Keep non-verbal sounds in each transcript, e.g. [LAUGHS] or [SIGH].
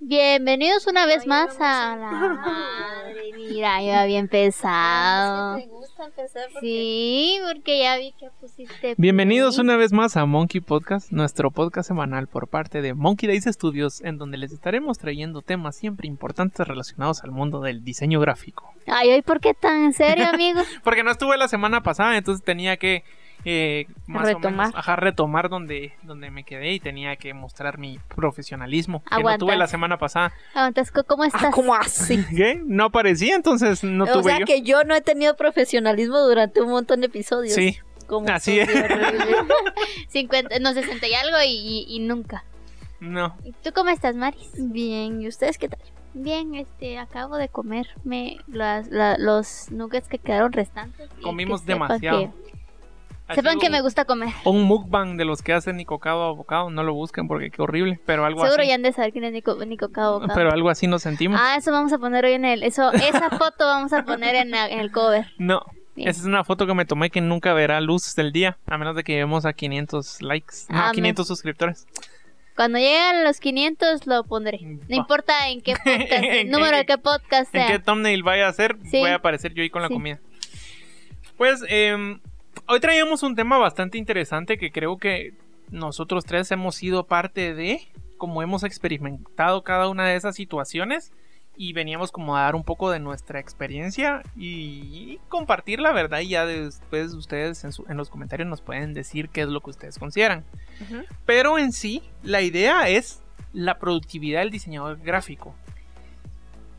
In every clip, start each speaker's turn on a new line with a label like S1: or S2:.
S1: Bienvenidos una vez más a la madre. Mira, ya había empezado.
S2: ¿Te gusta empezar? Porque
S1: Sí, porque ya vi que pusiste.
S3: Bienvenidos una vez más a Monkey Podcast, nuestro podcast semanal por parte de Monkey Days Studios, en donde les estaremos trayendo temas siempre importantes relacionados al mundo del diseño gráfico.
S1: Ay, hoy, ¿por qué tan en serio, amigo? [LAUGHS]
S3: Porque no estuve la semana pasada, entonces tenía que eh, más
S1: Retomar.
S3: o menos, ajá, retomar donde, donde me quedé y tenía que mostrar mi profesionalismo. Que no tuve la semana pasada.
S1: Aguantas, ¿cómo estás?
S2: Ah, ¿cómo así? [LAUGHS]
S3: ¿Qué? No aparecía, entonces no
S2: o
S3: tuve
S2: sea
S3: yo.
S2: que yo no he tenido profesionalismo durante un montón de episodios.
S3: Sí,
S2: Como
S3: Así es.
S2: horrible. [LAUGHS]
S1: 50, no, 60 y algo y, nunca.
S3: no.
S1: ¿Y ¿Tú cómo estás, Maris?
S2: Bien, ¿y ustedes qué tal?
S1: Bien, este, acabo de comerme las, la- los nuggets que quedaron restantes.
S3: Comimos
S1: que
S3: demasiado.
S1: que- sepan que
S3: un-
S1: me gusta comer.
S3: Un mukbang de los que hacen ni cocado a bocado, no lo busquen porque qué horrible, pero algo
S1: Seguro
S3: así.
S1: ya han de saber quién es Nico, Nico Cabo. Cabo.
S3: Pero algo así nos sentimos.
S1: Ah, eso vamos a poner hoy en el. Eso, esa foto vamos a poner en, la- en el cover. [LAUGHS]
S3: No,
S1: Bien.
S3: esa es una foto que me tomé que nunca verá luz del día, a menos de que lleguemos a 500 likes, no,
S1: Ah,
S3: a
S1: me-
S3: 500 suscriptores.
S1: Cuando lleguen los 500 lo pondré. No
S3: Va.
S1: importa en qué [LAUGHS] podcast, el
S3: En-
S1: número de
S3: en-
S1: qué podcast
S3: En
S1: sea.
S3: qué thumbnail vaya a ser,
S1: Sí.
S3: voy a aparecer yo ahí con la comida. Pues, em, hoy traíamos un tema bastante interesante que creo que nosotros tres hemos sido parte de, como hemos experimentado cada una de esas situaciones y veníamos como a dar un poco de nuestra experiencia y compartir la verdad y ya después ustedes en, su- en los comentarios nos pueden decir qué es lo que ustedes consideran. Pero en sí, la idea es la productividad del diseñador gráfico.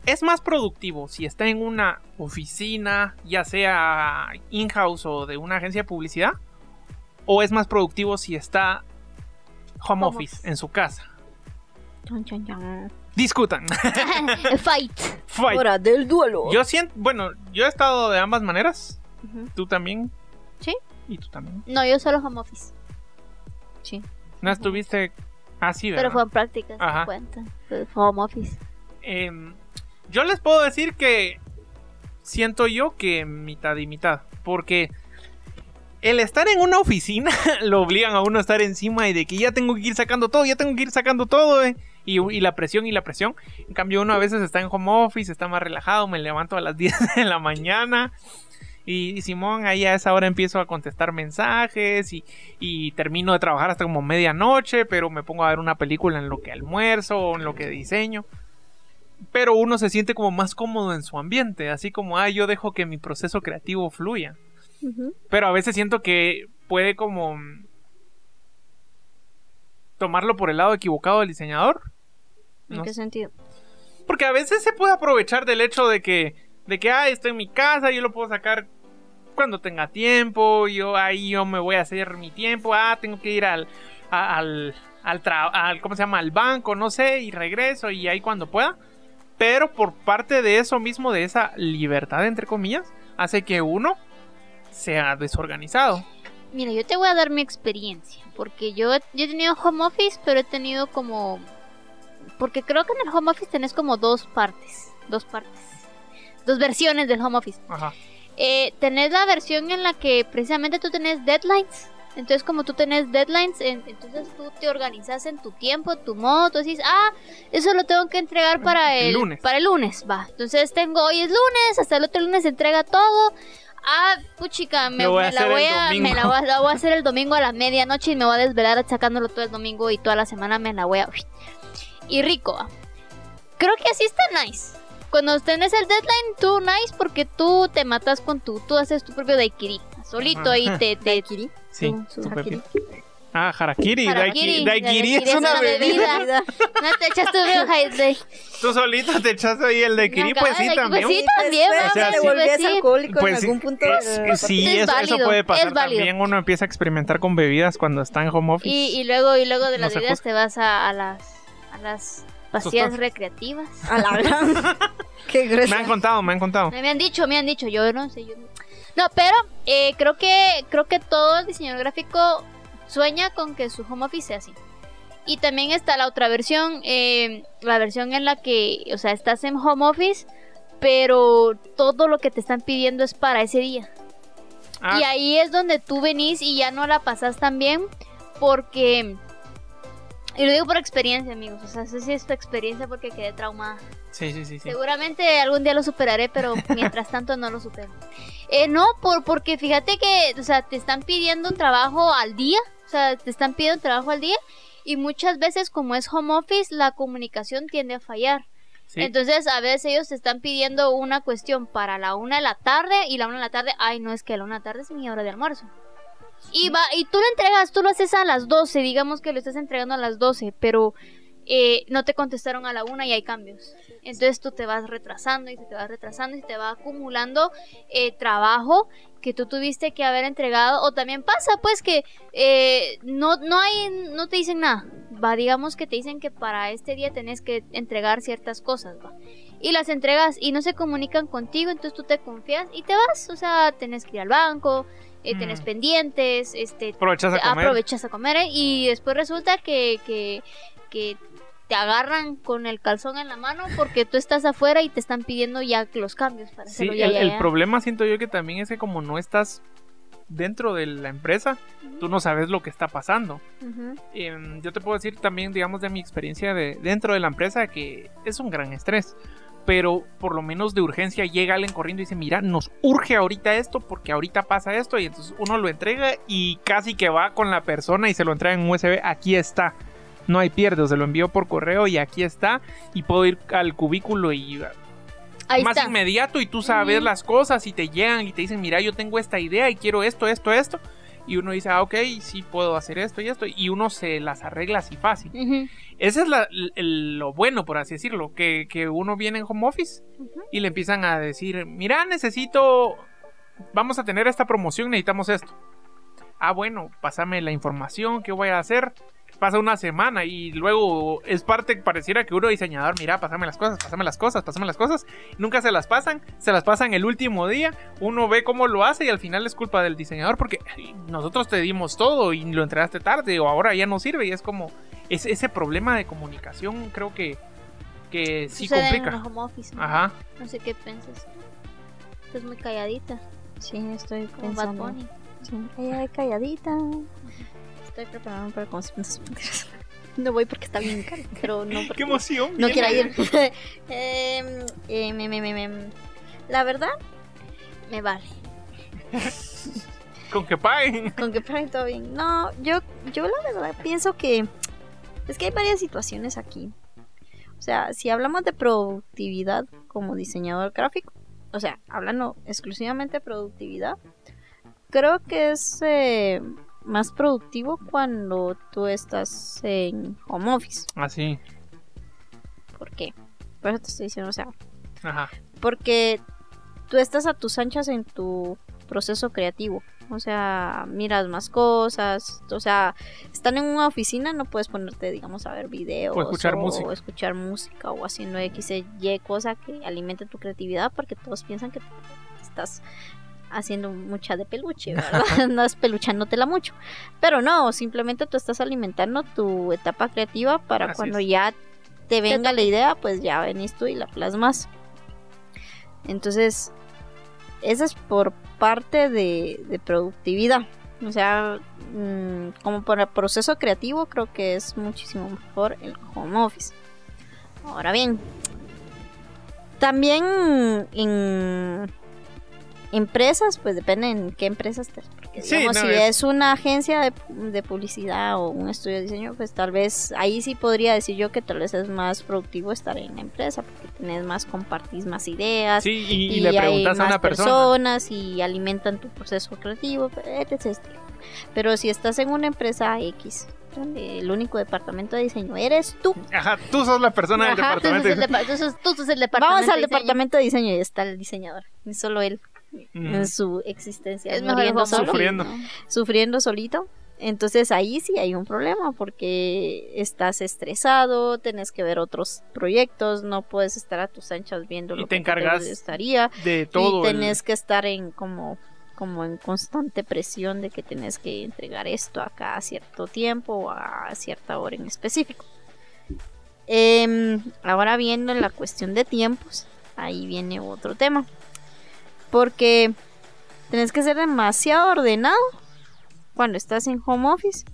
S3: Es más productivo si está en una oficina, ya sea in-house o de una agencia de publicidad, o es más productivo si está home,
S2: Home
S3: office,
S2: office.
S3: en su casa.
S2: Chan, chan, chan.
S3: Discutan. [LAUGHS]
S1: Fight.
S3: Fight.
S2: Hora del duelo.
S3: Yo siento, bueno, yo he estado de ambas maneras. Tú también.
S1: Sí.
S3: Y tú también.
S1: No, yo solo home office.
S2: Sí.
S3: No estuviste así, ¿verdad?
S1: Pero fue en prácticas,
S3: Ajá.
S1: cuenta. Home office.
S3: Em, yo les puedo decir que siento yo que mitad y mitad. Porque el estar en una oficina [LAUGHS] lo obligan a uno a estar encima y de que ya tengo que ir sacando todo, ya tengo que ir sacando todo. eh, Y, la presión y la presión. En cambio, uno a veces está en home office, está más relajado, me levanto a las [LAUGHS] 10 de la mañana. Y, y Simón, ahí a esa hora empiezo a contestar mensajes y, y termino de trabajar hasta como medianoche, pero me pongo a ver una película en lo que almuerzo o en lo que diseño pero uno se siente como más cómodo en su ambiente, así como, ah, yo dejo que mi proceso creativo fluya. Pero a veces siento que puede como tomarlo por el lado equivocado del diseñador.
S2: ¿En
S3: No
S2: qué
S3: sé.
S2: sentido?
S3: Porque a veces se puede aprovechar del hecho de que, de que, ah, estoy en mi casa, yo lo puedo sacar cuando tenga tiempo, yo ahí yo me voy a hacer mi tiempo, ah, tengo que ir al, a- al, al, tra- al- ¿cómo se llama? Al banco, no sé, y regreso y ahí cuando pueda. Pero por parte de eso mismo, de esa libertad, entre comillas, hace que uno sea desorganizado.
S1: Mira, yo te voy a dar mi experiencia. Porque yo, he- yo he tenido home office, pero he tenido como. Porque creo que en el home office tenés como dos partes. Dos partes. Dos versiones del home office.
S3: Ajá.
S1: Eh, tenés la versión en la que precisamente tú tenés deadlines. Entonces, como tú tenés deadlines, en- entonces tú te organizas en tu tiempo, tu modo. Tú decís, ah, eso lo tengo que entregar para
S3: El
S1: el,
S3: lunes.
S1: Para el lunes, va. Entonces, tengo hoy es lunes, hasta el otro lunes se entrega todo. Ah, puchica, me,
S3: voy
S1: la voy a, me la voy a- la voy a hacer el domingo a la medianoche y me voy a desvelar sacándolo todo el domingo y toda la semana me la voy a. Y rico, va. Creo que así está nice. Cuando tenés el deadline, tú nice porque tú te matas con tu, tú haces tu propio daiquiri. Solito ahí te, [LAUGHS] te
S2: Daiquiri.
S3: Sí,
S1: Su- su
S3: pepito. Ah, harakiri. Daiquiri Daiquiri es una bebida.
S1: no te echas tu [LAUGHS] de, de
S3: Tú solito te echas ahí el daiquiri,
S1: Una
S3: pues sí,
S1: de-
S3: también.
S1: pues sí, también,
S3: o sea,
S2: te
S3: sí.
S2: volvías
S1: Pues sí.
S2: alcohólico
S3: Pues
S2: en algún punto.
S3: es-
S2: de-
S3: sí,
S1: Es
S3: eso, eso
S1: válido,
S3: puede
S1: es
S3: pasar también. Uno empieza a experimentar con bebidas cuando está en home office.
S1: y, y luego y luego de
S3: No
S1: las
S3: se
S1: bebidas te vas a, a las a las pastillas recreativas. [LAUGHS]
S2: A la gran. [LAUGHS] Qué
S3: me
S2: gruesa.
S3: han contado, me han contado.
S1: Me han dicho, me han dicho, yo no sé, yo no. No, pero eh, creo que creo que todo el diseñador gráfico sueña con que su home office sea así. Y también está la otra versión, eh, la versión en la que, o sea, estás en home office, pero todo lo que te están pidiendo es para ese día.
S3: Ah,
S1: Y ahí es donde tú venís y ya no la pasas tan bien porque... Y lo digo por experiencia, amigos. O sea, eso sí es tu experiencia porque quedé traumada.
S3: sí, sí, sí, sí.
S1: Seguramente algún día lo superaré, pero [LAUGHS] mientras tanto no lo supero. Eh, no, por, porque fíjate que, o sea, te están pidiendo un trabajo al día. O sea, te están pidiendo un trabajo al día. Y muchas veces, como es home office, la comunicación tiende a fallar.
S3: Sí.
S1: Entonces, a veces ellos te están pidiendo una cuestión para la una de la tarde y la una de la tarde, ay, no es que la una de la tarde es mi hora de almuerzo. Y va, y tú lo entregas, tú lo haces a las 12, digamos que lo estás entregando a las 12, pero eh, no te contestaron a la una y hay cambios. Entonces tú te vas retrasando y te va retrasando y te va acumulando eh, trabajo que tú tuviste que haber entregado. O también pasa pues que eh, no, no hay, no te dicen nada. Va, digamos que te dicen que para este día tenés que entregar ciertas cosas, va. Y las entregas y no se comunican contigo, entonces tú te confías y te vas. O sea, tenés que ir al banco, eh, tenés
S3: Mm.
S1: pendientes, este,
S3: Aprovechas a comer.
S1: aprovechas a comer ¿eh? y después resulta que, que, que te agarran con el calzón en la mano porque tú estás afuera y te están pidiendo ya los cambios para
S3: Sí,
S1: hacerlo ya,
S3: el,
S1: ya,
S3: el problema siento yo que también es que como no estás dentro de la empresa, tú no sabes lo que está pasando. Em, yo te puedo decir también, digamos, de mi experiencia de, dentro de la empresa que es un gran estrés. Pero por lo menos de urgencia llega alguien corriendo y dice, mira, nos urge ahorita esto porque ahorita pasa esto. Y entonces uno lo entrega y casi que va con la persona y se lo entrega en USB. Aquí está. No hay pierde, se lo envío por correo y aquí está. Y puedo ir al cubículo y
S1: Ahí
S3: más
S1: está.
S3: inmediato y tú sabes las cosas y te llegan y te dicen, mira, yo tengo esta idea y quiero esto, esto, esto. Y uno dice, ah, ok, sí puedo hacer esto y esto. Y uno se las arregla así fácil.
S1: Ujú.
S3: Ese es la- el- lo bueno, por así decirlo, que, que uno viene en home office y le empiezan a decir, mira, necesito, vamos a tener esta promoción, necesitamos esto. Ah, bueno, pásame la información, ¿qué voy a hacer? Pasa una semana y luego es parte, pareciera que uno diseñador, mira, pásame las cosas, pásame las cosas, pásame las cosas. Nunca se las pasan, se las pasan el último día, uno ve cómo lo hace y al final es culpa del diseñador porque "Ay, nosotros te dimos todo y lo entregaste tarde o ahora ya no sirve y es como es, ese problema de comunicación creo que, que sí
S1: Sucede en
S3: complica.
S1: el home office, ¿no?
S3: Ajá.
S1: No sé qué piensas. Estás muy calladita,
S2: Sí, estoy
S1: como Bad
S2: pensando.
S1: Bunny.
S2: Sí, calladita. Estoy preparando para conceptos. [LAUGHS] No voy porque está bien caro, pero no [LAUGHS] porque
S3: ¡Qué emoción!
S2: no
S3: bien.
S2: quiera ir. [LAUGHS] Em, em, em, em, La verdad,
S1: Me vale.
S3: Con que paguen.
S2: con que paguen todo bien. No, yo, yo la verdad pienso que es que hay varias situaciones aquí. O sea, si hablamos de productividad como diseñador gráfico, o sea, hablando exclusivamente de productividad, creo que es eh, más productivo cuando tú estás en home office.
S3: Así.
S2: ¿Por qué? Por eso te estoy diciendo, o sea,
S3: Ajá.
S2: porque tú estás a tus anchas en tu proceso creativo. O sea, miras más cosas. O sea, están en una oficina, no puedes ponerte, digamos, a ver videos.
S3: O escuchar
S2: o
S3: música.
S2: escuchar música o haciendo X, Y cosa que alimente tu creatividad porque todos piensan que estás haciendo mucha de peluche, ¿verdad? [LAUGHS] Andas peluchándotela mucho. Pero no, simplemente tú estás alimentando tu etapa creativa para
S3: Así
S2: cuando
S3: es.
S2: ya te venga la idea, pues ya venís tú y la plasmas. Entonces, eso es por parte de, de productividad. O sea, mm, como para proceso creativo, creo que es muchísimo mejor el home office. Ahora bien, también en empresas, pues depende en qué empresas estés. Porque,
S3: Sí,
S2: digamos,
S3: no,
S2: si
S3: es-
S2: es una agencia de, de publicidad o un estudio de diseño, pues tal vez ahí sí podría decir yo que tal vez es más productivo estar en la empresa porque tenés más, compartís más ideas.
S3: Sí, y, y
S2: y
S3: le
S2: hay
S3: preguntas a
S2: más
S3: una persona.
S2: personas y alimentan tu proceso creativo, etc. etc. Pero si estás en una empresa X, donde el único departamento de diseño eres tú,
S3: Ajá, tú sos la persona del
S1: Ajá, tú sos
S3: departamento.
S1: el depa- tú sos- tú sos el departamento.
S2: vamos al
S1: de
S2: departamento de diseño y está el diseñador, y solo él En su existencia,
S1: Es mejor
S2: muriendo solo,
S3: Sufriendo.
S1: ¿no?
S2: sufriendo solito. Entonces ahí sí hay un problema porque estás estresado, tenés que ver otros proyectos, no puedes estar a tus anchas viendo
S3: Y
S2: lo
S3: te
S2: que
S3: encargas
S2: estaría
S3: De todo.
S2: y
S3: el-
S2: tenés que estar en como como en constante presión de que tenés que entregar esto acá a cierto tiempo o a cierta hora en específico. Em, ahora viendo la cuestión de tiempos, ahí viene otro tema. Porque Tienes que ser demasiado ordenado cuando estás en home office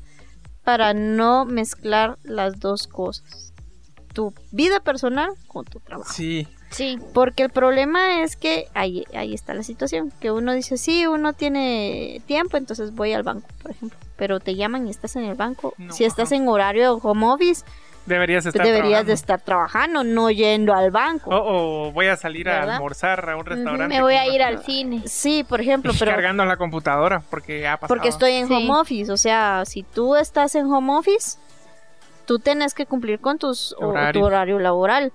S2: para no mezclar las dos cosas. Tu vida personal con tu trabajo.
S3: Sí.
S1: Sí.
S2: Porque el problema es que ahí, ahí está la situación, que uno dice, sí, uno tiene tiempo, entonces voy al banco, por ejemplo, pero te llaman y estás en el banco.
S3: No,
S2: si estás
S3: ajá.
S2: en horario de home office,
S3: Deberías estar
S2: deberías de
S3: trabajando.
S2: estar trabajando, no yendo al banco.
S3: O, o voy a salir a almorzar a un restaurante.
S1: Me voy a ir al cine.
S2: Sí, por ejemplo, pero
S3: Cargando la computadora porque ha pasado.
S2: porque estoy en
S1: Sí.
S2: home office, o sea, si tú estás en home office, tú tienes que cumplir con tus, o- tu horario laboral,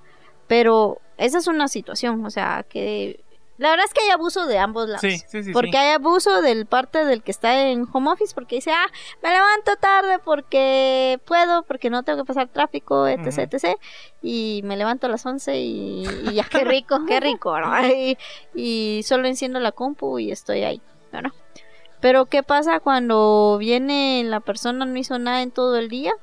S2: pero esa es una situación, o sea, que la verdad es que hay abuso de ambos lados.
S3: Sí, sí, sí.
S2: Porque
S3: sí.
S2: hay abuso del parte del que está en home office porque dice, ah, me levanto tarde porque puedo, porque no tengo que pasar tráfico, etc,
S3: Ujú.
S2: etc. Y me levanto a las 11 y, y ya.
S1: Qué [LAUGHS] rico.
S2: Qué rico, ¿verdad? [LAUGHS] Y, y solo enciendo la compu y estoy ahí, ¿verdad? Pero ¿qué pasa cuando viene la persona, no hizo nada en todo el día?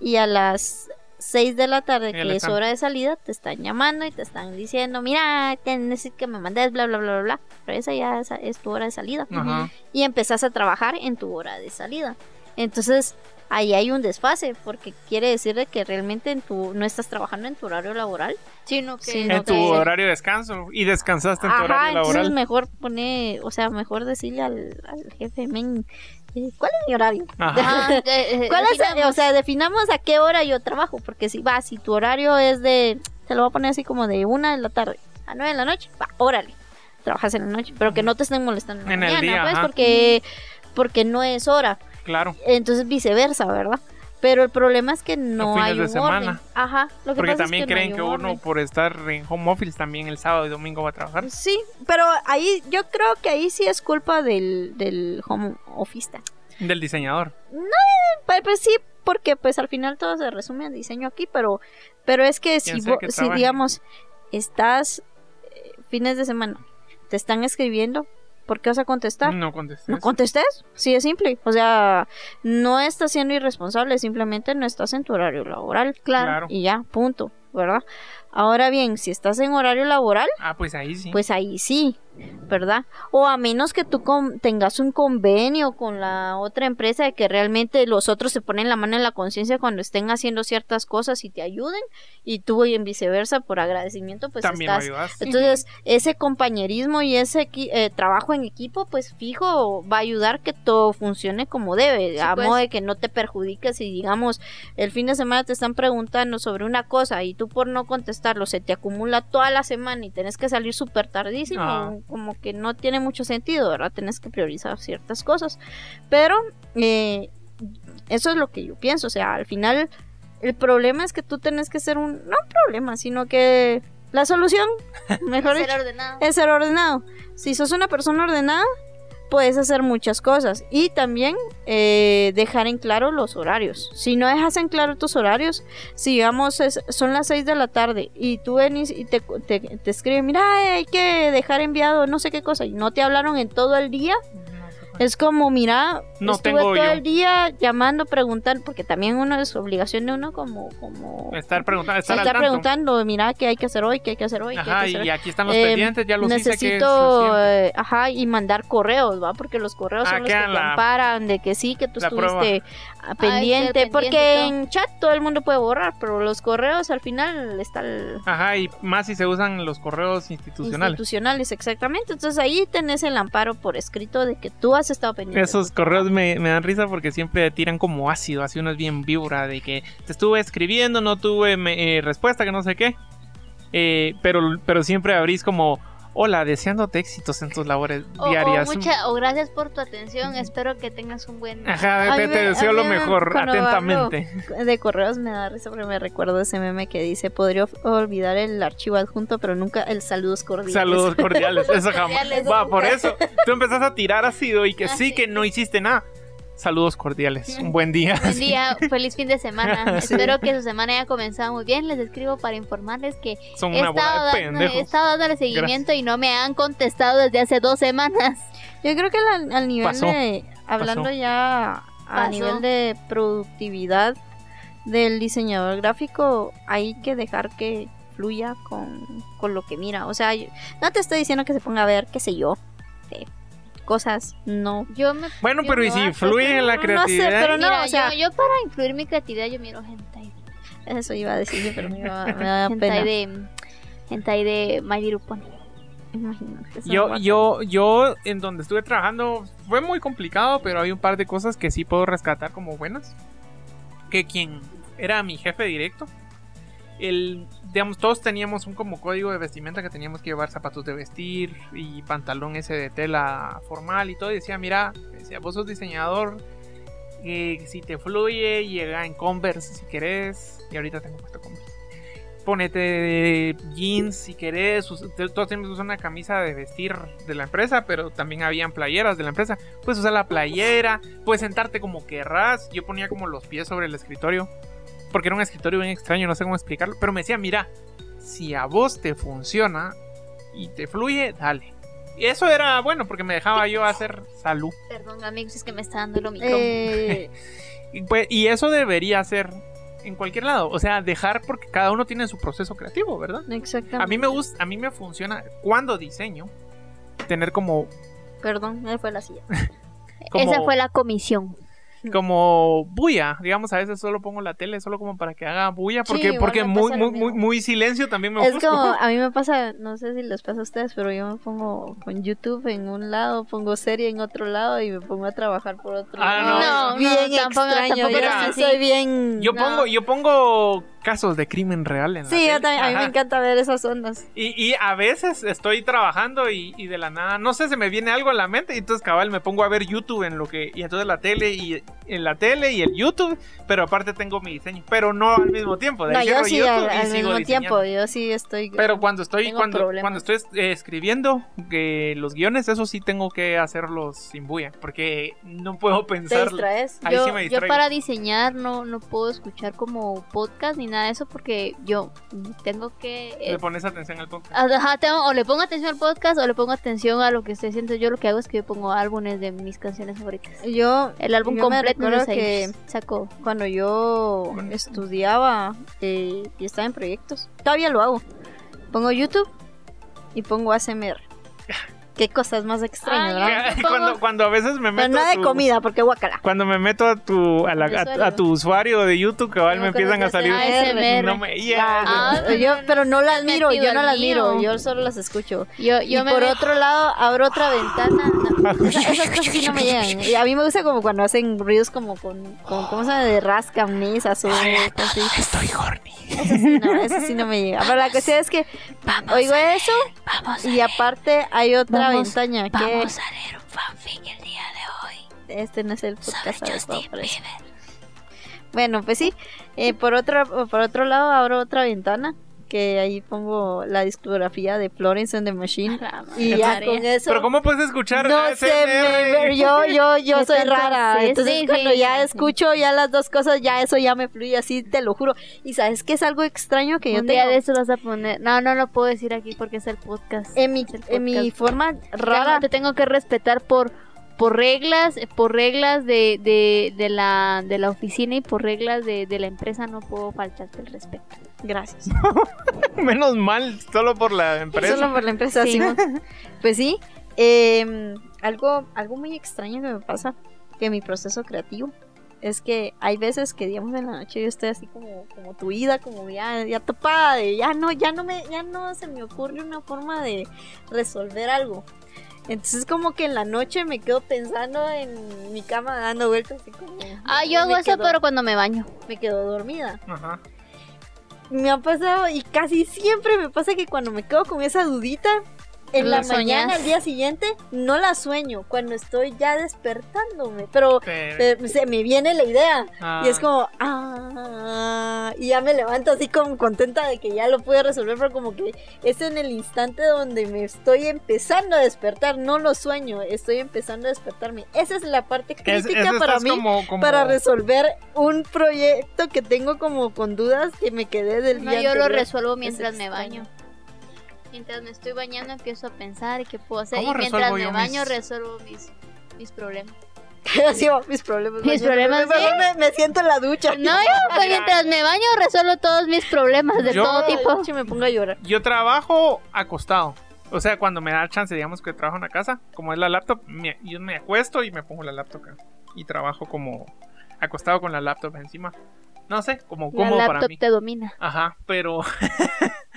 S2: Y a las 6 de la tarde, que es hora de salida, te están llamando y te están diciendo, mira, necesito que me mandes, bla, bla, bla, bla, bla. Pero esa ya es, es tu hora de salida.
S3: Ajá.
S2: Y empezás a trabajar en tu hora de salida. Entonces, ahí hay un desfase, porque quiere decir de que realmente en tu, no estás trabajando en tu horario laboral.
S1: Sino que.
S3: En tu horario de descanso. Y descansaste en tu horario
S2: entonces
S3: laboral.
S2: mejor pone, o sea, mejor decirle al, al jefe, men, ¿cuál es mi horario?
S3: Ajá. [LAUGHS]
S1: Ah, eh,
S2: ¿Cuál es, o sea, definamos a qué hora yo trabajo, porque si va, si tu horario es de, te lo voy a poner así como de una de la tarde a nueve de la noche, va, órale, trabajas en la noche, pero que no te estén molestando en la
S3: En el
S2: mañana,
S3: día,
S2: pues,
S3: ajá.
S2: porque, porque no es hora,
S3: Claro.
S2: entonces viceversa, ¿verdad? Pero el problema es que no
S3: fines
S2: hay
S3: de
S2: un
S3: semana.
S2: orden. Ajá, lo que
S3: Porque
S2: pasa
S3: también
S2: es que no
S3: creen
S2: hay
S3: que
S2: un
S3: uno
S2: orden.
S3: por estar en home office también el sábado y domingo va a trabajar.
S2: Sí, pero ahí yo creo que ahí sí es culpa del, del home office.
S3: Del diseñador.
S2: Pues, pues sí, porque pues al final todo se resume en diseño aquí, pero pero es que si,
S3: Quien sea
S2: vo-
S3: que
S2: si digamos estás eh, fines de semana, te están escribiendo, ¿por qué vas a contestar?
S3: No contestes.
S2: No contestes, sí es simple, o sea, no estás siendo irresponsable, simplemente no estás en tu horario laboral,
S3: Claro.
S2: y ya, punto, ¿verdad? Ahora bien, si estás en horario laboral,
S3: Ah, pues ahí sí.
S2: pues ahí sí, ¿verdad? O a menos que tú con- tengas un convenio con la otra empresa de que realmente los otros se ponen la mano en la conciencia cuando estén haciendo ciertas cosas y te ayuden y tú y en viceversa por agradecimiento pues
S3: también
S2: estás
S3: ayudaste.
S2: entonces, ese compañerismo y ese eh, trabajo en equipo, pues fijo, va a ayudar que todo funcione como debe,
S1: Sí,
S2: a
S1: pues.
S2: modo de que no te perjudiques si, digamos, el fin de semana te están preguntando sobre una cosa y tú por no contestarlo se te acumula toda la semana y tenés que salir súper tardísimo,
S3: Ah.
S2: como que no tiene mucho sentido, ¿verdad? Tienes que priorizar ciertas cosas. Pero, eh, eso es lo que yo pienso, o sea, al final... El problema es que tú tenés que ser un... No un problema, sino que la solución, [LAUGHS] mejor
S1: Ser
S2: dicho,
S1: ordenado.
S2: es ser ordenado. Si sos una persona ordenada, puedes hacer muchas cosas. Y también eh, dejar en claro los horarios. Si no dejas en claro tus horarios, si digamos es- son las 6 de la tarde y tú venís y te, te, te escriben, mira, hay que dejar enviado no sé qué cosa, y no te hablaron en todo el día, es como, mira,
S3: No
S2: estuve
S3: tengo
S2: todo
S3: yo.
S2: el día llamando, preguntando, porque también uno es obligación de uno como... como
S3: Estar preguntando, estar,
S2: estar
S3: al tanto.
S2: preguntando, mira, qué hay que hacer hoy, qué hay que hacer hoy, qué hay
S3: Ajá,
S2: que hacer
S3: y aquí están los
S2: Eh,
S3: pendientes, ya los hice que
S2: necesito eh, ajá y mandar correos va porque los correos
S3: Ah,
S2: son los que
S3: la-
S2: amparan de que sí que tú
S3: la
S2: estuviste pendiente
S1: pendiente
S2: porque en chat todo el mundo puede borrar pero los correos al final está el
S3: Ajá, y más si se usan los correos institucionales.
S2: institucionales exactamente entonces ahí tenés el amparo por escrito de que tú has estado pendiente
S3: Esos correos me, me dan risa porque siempre tiran como ácido, así uno es bien víbora de que te estuve escribiendo, no tuve me- eh, respuesta, que no sé qué. Eh, pero, pero siempre abrís como, hola, deseándote éxitos en tus labores
S1: O, o
S3: diarias.
S1: mucha- o gracias por tu atención. Espero que tengas un buen día.
S3: Ajá, te, deseo lo mejor, atentamente.
S2: de correos me da risa porque me recuerdo ese meme que dice podría olvidar el archivo adjunto pero nunca el saludos cordiales
S3: Saludos cordiales, eso jamás. Va, por eso, tú empezás a tirar ácido y que
S1: Ah,
S3: sí
S1: sí.
S3: que no hiciste nada. Saludos cordiales, un buen día.
S1: Buen día, [LAUGHS] feliz fin de semana. [LAUGHS]
S3: Sí.
S1: Espero que su semana haya comenzado muy bien. Les escribo para informarles que
S3: Son
S1: he
S3: una bola
S1: estado,
S3: de
S1: dando, he
S3: pendejos.
S1: estado dándole seguimiento y no me han contestado desde hace dos semanas.
S2: Yo creo que al, al nivel
S3: Pasó,
S2: de, hablando
S3: pasó.
S2: ya a
S1: Pasó.
S2: nivel de productividad del diseñador gráfico, hay que dejar que fluya con, con lo que mira. O sea, yo- no te estoy diciendo que se ponga a ver, qué sé yo, eh, cosas, no.
S1: Yo me.
S3: Bueno,
S1: yo
S3: pero ¿y si
S1: a-
S3: fluye la
S2: no sé,
S3: creatividad?
S2: pero no,
S1: Mira,
S2: o sea-
S1: yo, yo para influir mi creatividad, yo miro hentai.
S2: Eso iba a decir, pero me, iba- me [LAUGHS] da
S1: hentai
S2: pena.
S1: de. Hentai de My Little Pony.
S2: Imagínate.
S3: Yo, yo, yo, en donde estuve trabajando, fue muy complicado, pero hay un par de cosas que sí puedo rescatar como buenas. Que quien era mi jefe directo, digamos, todos teníamos un como código de vestimenta que teníamos que llevar zapatos de vestir y pantalón ese de tela formal y todo. Y decía, mira, decía, vos sos diseñador, eh, si te fluye, llega en Converse si querés. Y ahorita tengo puesto Converse. Ponete jeans si querés. Todos tenemos que usar una camisa de vestir de la empresa, pero también habían playeras de la empresa. Puedes usar la playera, puedes sentarte como querrás. Yo ponía como los pies sobre el escritorio, porque era un escritorio bien extraño, no sé cómo explicarlo. Pero me decía, mira, si a vos te funciona y te fluye, dale. Y eso era bueno, porque me dejaba yo hacer salud.
S1: Perdón, amigos, es que me está dando lo.
S2: Eh, [LAUGHS]
S3: Y, pues, y eso debería ser en cualquier lado. O sea, dejar porque cada uno tiene su proceso creativo, ¿verdad?
S2: exactamente.
S3: A mí me gusta, a mí me funciona cuando diseño tener como
S2: Perdón, me fue la silla. [LAUGHS]
S3: como-
S1: Esa fue la comisión.
S3: Como bulla, digamos, a veces solo pongo la tele solo como para que haga bulla porque porque muy muy, muy muy silencio también me
S2: Es
S3: ofusco.
S2: como, a mí me [LAUGHS] pasa, no sé si les pasa a ustedes, pero yo me pongo con YouTube en un lado, pongo serie en otro lado y me pongo a trabajar por otro
S3: Ah,
S2: lado.
S1: no.
S2: Es bien
S1: No, tampoco-
S2: extraño.
S1: tampoco
S2: yo soy bien.
S3: Yo
S1: No.
S3: pongo yo pongo casos de crimen real en la
S2: Sí,
S3: tele.
S2: yo también, a mí me encanta ver esas ondas.
S3: Y, y a veces estoy trabajando y, y de la nada, no sé, se me viene algo a la mente y entonces cabal me pongo a ver YouTube en lo que, y entonces la tele y en la tele y el YouTube, pero aparte tengo mi diseño, pero no al mismo tiempo, de
S2: No, yo sí,
S3: YouTube
S2: al,
S3: y
S2: al
S3: sigo
S2: mismo
S3: diseñando.
S2: tiempo, yo sí estoy.
S3: Pero cuando estoy cuando,
S2: problemas.
S3: cuando estoy eh, escribiendo que los guiones, eso sí tengo que hacerlos sin bulla, porque no puedo
S2: te
S3: pensar.
S2: distraes.
S3: Ahí
S1: yo,
S3: sí me
S1: yo para diseñar no, no puedo escuchar como podcast ni nada de eso porque yo tengo que... eh,
S3: Le pones atención al podcast.
S1: Ajá, tengo- o le pongo atención al podcast o le pongo atención a lo que estoy haciendo. Yo lo que hago es que yo pongo álbumes de mis canciones favoritas.
S2: Yo,
S1: El álbum
S2: Yo me
S1: completo ahí
S2: que-
S1: saco.
S2: cuando yo estudiaba eh, y estaba en proyectos, todavía lo hago. Pongo YouTube y pongo ASMR. [LAUGHS] Qué cosas más extrañas, [LAUGHS]
S3: cuando, cuando a veces me meto.
S2: Pero no
S3: a
S2: de
S3: tu-
S2: comida, porque guacala.
S3: Cuando me meto a tu, a, la- a- a tu usuario de YouTube, cabal, me empiezan a salir.
S1: ASMR.
S3: No me,
S2: Ah,
S1: Ah,
S2: yo, pero no las miro, yo no las miro, yo solo las escucho.
S1: Yo,
S2: Y
S1: me
S2: por otro lado, abro otra ventana. no, [LAUGHS] esa- esas cosas sí no me llegan. Y a mí me gusta como cuando hacen ruidos como con, con ¿cómo se llama? De rasca, mesas o así.
S3: Estoy horny.
S2: Eso sí no, eso sí no me llega. Pero la cuestión es que
S1: Vamos
S2: oigo
S1: a-
S2: eso
S1: Vamos a
S2: y aparte hay otra
S1: Vamos-
S2: ventana que
S1: Vamos a leer un fanfic el día de hoy.
S2: este no es el podcast. Bueno, pues sí. Eh, por otro por otro lado abro otra ventana que ahí pongo la discografía de Florence and the Machine y ya con eso
S3: Pero ¿cómo puedes escuchar
S2: no sé, me- yo, yo, yo
S1: ¿Qué [LAUGHS]
S2: soy rara. Entonces
S1: Sí,
S2: cuando
S1: sí,
S2: ya
S1: sí.
S2: escucho ya las dos cosas, ya eso ya me fluye así, te lo juro. Y sabes que es algo extraño que yo
S1: un día
S2: tengo
S1: de eso vas a poner. No, no lo puedo decir aquí porque es el podcast.
S2: en mi, en mi forma
S1: Tengo-
S2: rara.
S1: te tengo que respetar por por reglas por reglas de, de, de la de la oficina y por reglas de, de la empresa no puedo faltarte el respeto
S2: Gracias. [LAUGHS]
S3: Menos mal, solo por la empresa.
S2: Solo por la empresa,
S1: Sí.
S2: Simón. Pues sí. eh, algo, algo muy extraño que me pasa que mi proceso creativo es que hay veces que digamos en la noche yo estoy así como, como tuida, como ya, ya topada de ya no, ya no me, ya no se me ocurre una forma de resolver algo. Entonces como que en la noche me quedo pensando en mi cama dando vueltas así como.
S1: ah
S2: y
S1: yo hago eso
S2: quedo-
S1: pero cuando me baño
S2: me quedo dormida.
S3: Ajá.
S2: Me ha pasado y casi siempre me pasa que cuando me quedo con esa dudita, en
S1: La
S2: mañana, al día siguiente, no la sueño cuando estoy ya despertándome, pero
S3: Pero-
S2: eh, se me viene la idea
S3: Ah.
S2: y es como, ah, y ya me levanto así como contenta de que ya lo pude resolver, pero como que es en el instante donde me estoy empezando a despertar, no lo sueño, estoy empezando a despertarme. Esa es la parte crítica para mí
S3: como- como-
S2: para resolver un proyecto que tengo como con dudas que me quedé del
S1: no
S2: día
S1: yo lo resuelvo mientras me
S2: extraño.
S1: baño mientras me estoy bañando empiezo a pensar y qué puedo hacer y
S3: ¿Cómo
S1: mientras
S3: resuelvo
S1: me
S3: yo
S1: baño
S3: mis-
S1: resuelvo mis mis problemas [LAUGHS]
S2: Así va, mis problemas.
S1: Mis problemas, ¿sí?
S2: me, me siento en la ducha.
S1: no yo pues, [LAUGHS] mientras me baño resuelvo todos mis problemas de
S3: Yo-
S1: todo
S2: la
S1: tipo
S2: ducha y me pongo a llorar.
S3: Yo trabajo acostado. O sea, cuando me da chance, digamos que trabajo en la casa, como es la laptop, me- yo me acuesto y me pongo la laptop acá. Y trabajo como acostado con la laptop encima. No sé, como
S1: La
S3: cómodo para
S1: laptop
S3: mí.
S1: te domina.
S3: Ajá, pero. [LAUGHS]